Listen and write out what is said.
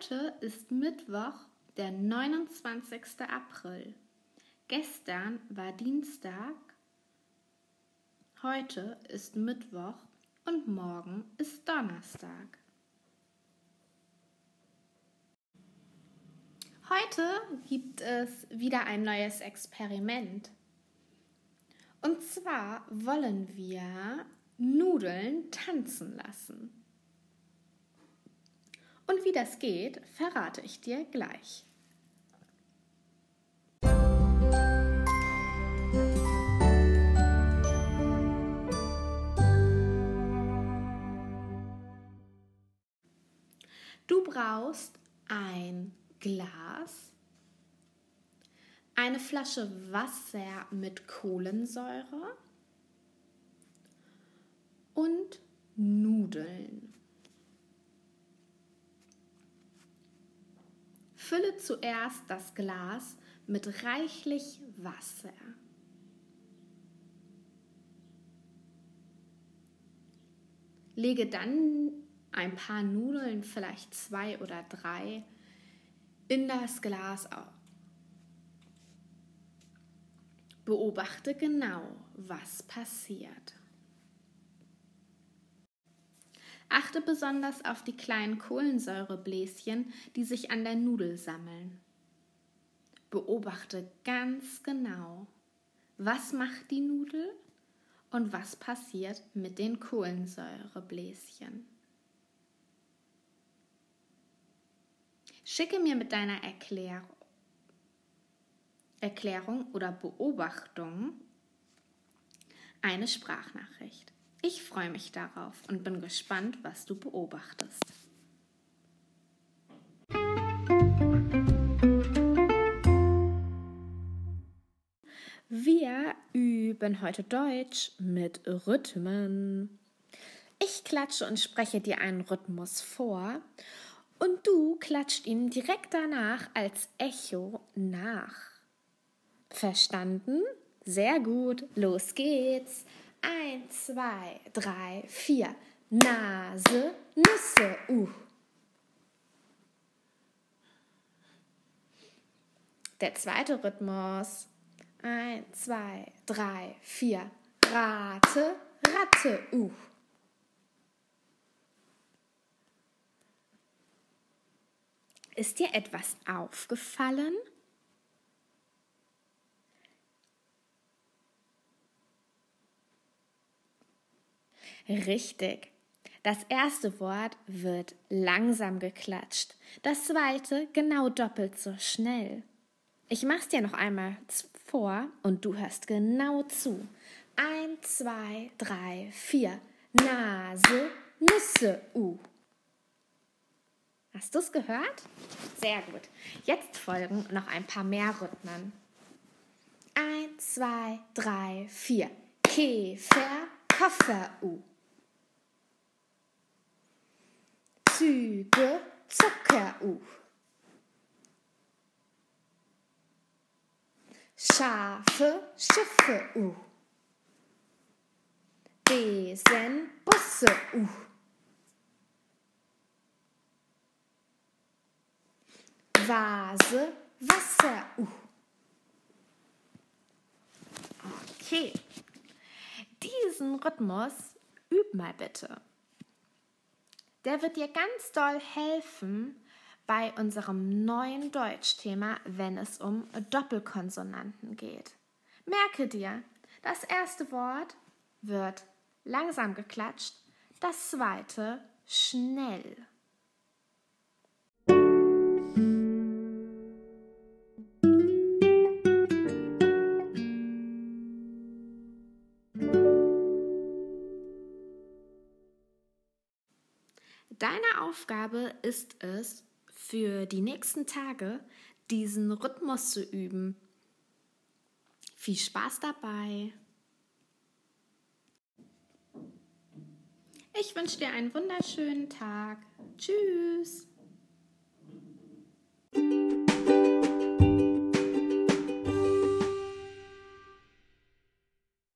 Heute ist Mittwoch, der 29. April. Gestern war Dienstag. Heute ist Mittwoch und morgen ist Donnerstag. Heute gibt es wieder ein neues Experiment. Und zwar wollen wir Nudeln tanzen lassen. Und wie das geht, verrate ich dir gleich. Du brauchst ein Glas, eine Flasche Wasser mit Kohlensäure und Nudeln. Fülle zuerst das Glas mit reichlich Wasser. Lege dann ein paar Nudeln, vielleicht zwei oder drei, in das Glas auf. Beobachte genau, was passiert. Achte besonders auf die kleinen Kohlensäurebläschen, die sich an der Nudel sammeln. Beobachte ganz genau, was macht die Nudel und was passiert mit den Kohlensäurebläschen. Schicke mir mit deiner Erklärung, oder Beobachtung eine Sprachnachricht. Ich freue mich darauf und bin gespannt, was du beobachtest. Wir üben heute Deutsch mit Rhythmen. Ich klatsche und spreche dir einen Rhythmus vor und du klatscht ihn direkt danach als Echo nach. Verstanden? Sehr gut, los geht's. Eins, zwei, drei, vier. Nase, Nüsse, uh. Der zweite Rhythmus. Eins, zwei, drei, vier. Rate, Ratte, uh. Ist dir etwas aufgefallen? Richtig. Das erste Wort wird langsam geklatscht, das zweite genau doppelt so schnell. Ich mach's dir noch einmal vor und du hörst genau zu. Eins, zwei, drei, vier. Nase, Nüsse, U. Hast du's gehört? Sehr gut. Jetzt folgen noch ein paar mehr Rhythmen. Eins, zwei, drei, vier. Käfer, Koffer, U. Züge, Zucker, uh. Schafe, Schiffe, uh. Besen, Busse, uh. Vase, Wasser, uh. Okay. Diesen Rhythmus üb mal bitte der wird dir ganz doll helfen bei unserem neuen Deutschthema, wenn es um Doppelkonsonanten geht. Merke dir, das erste Wort wird langsam geklatscht, das zweite schnell. Deine Aufgabe ist es, für die nächsten Tage diesen Rhythmus zu üben. Viel Spaß dabei! Ich wünsche dir einen wunderschönen Tag. Tschüss!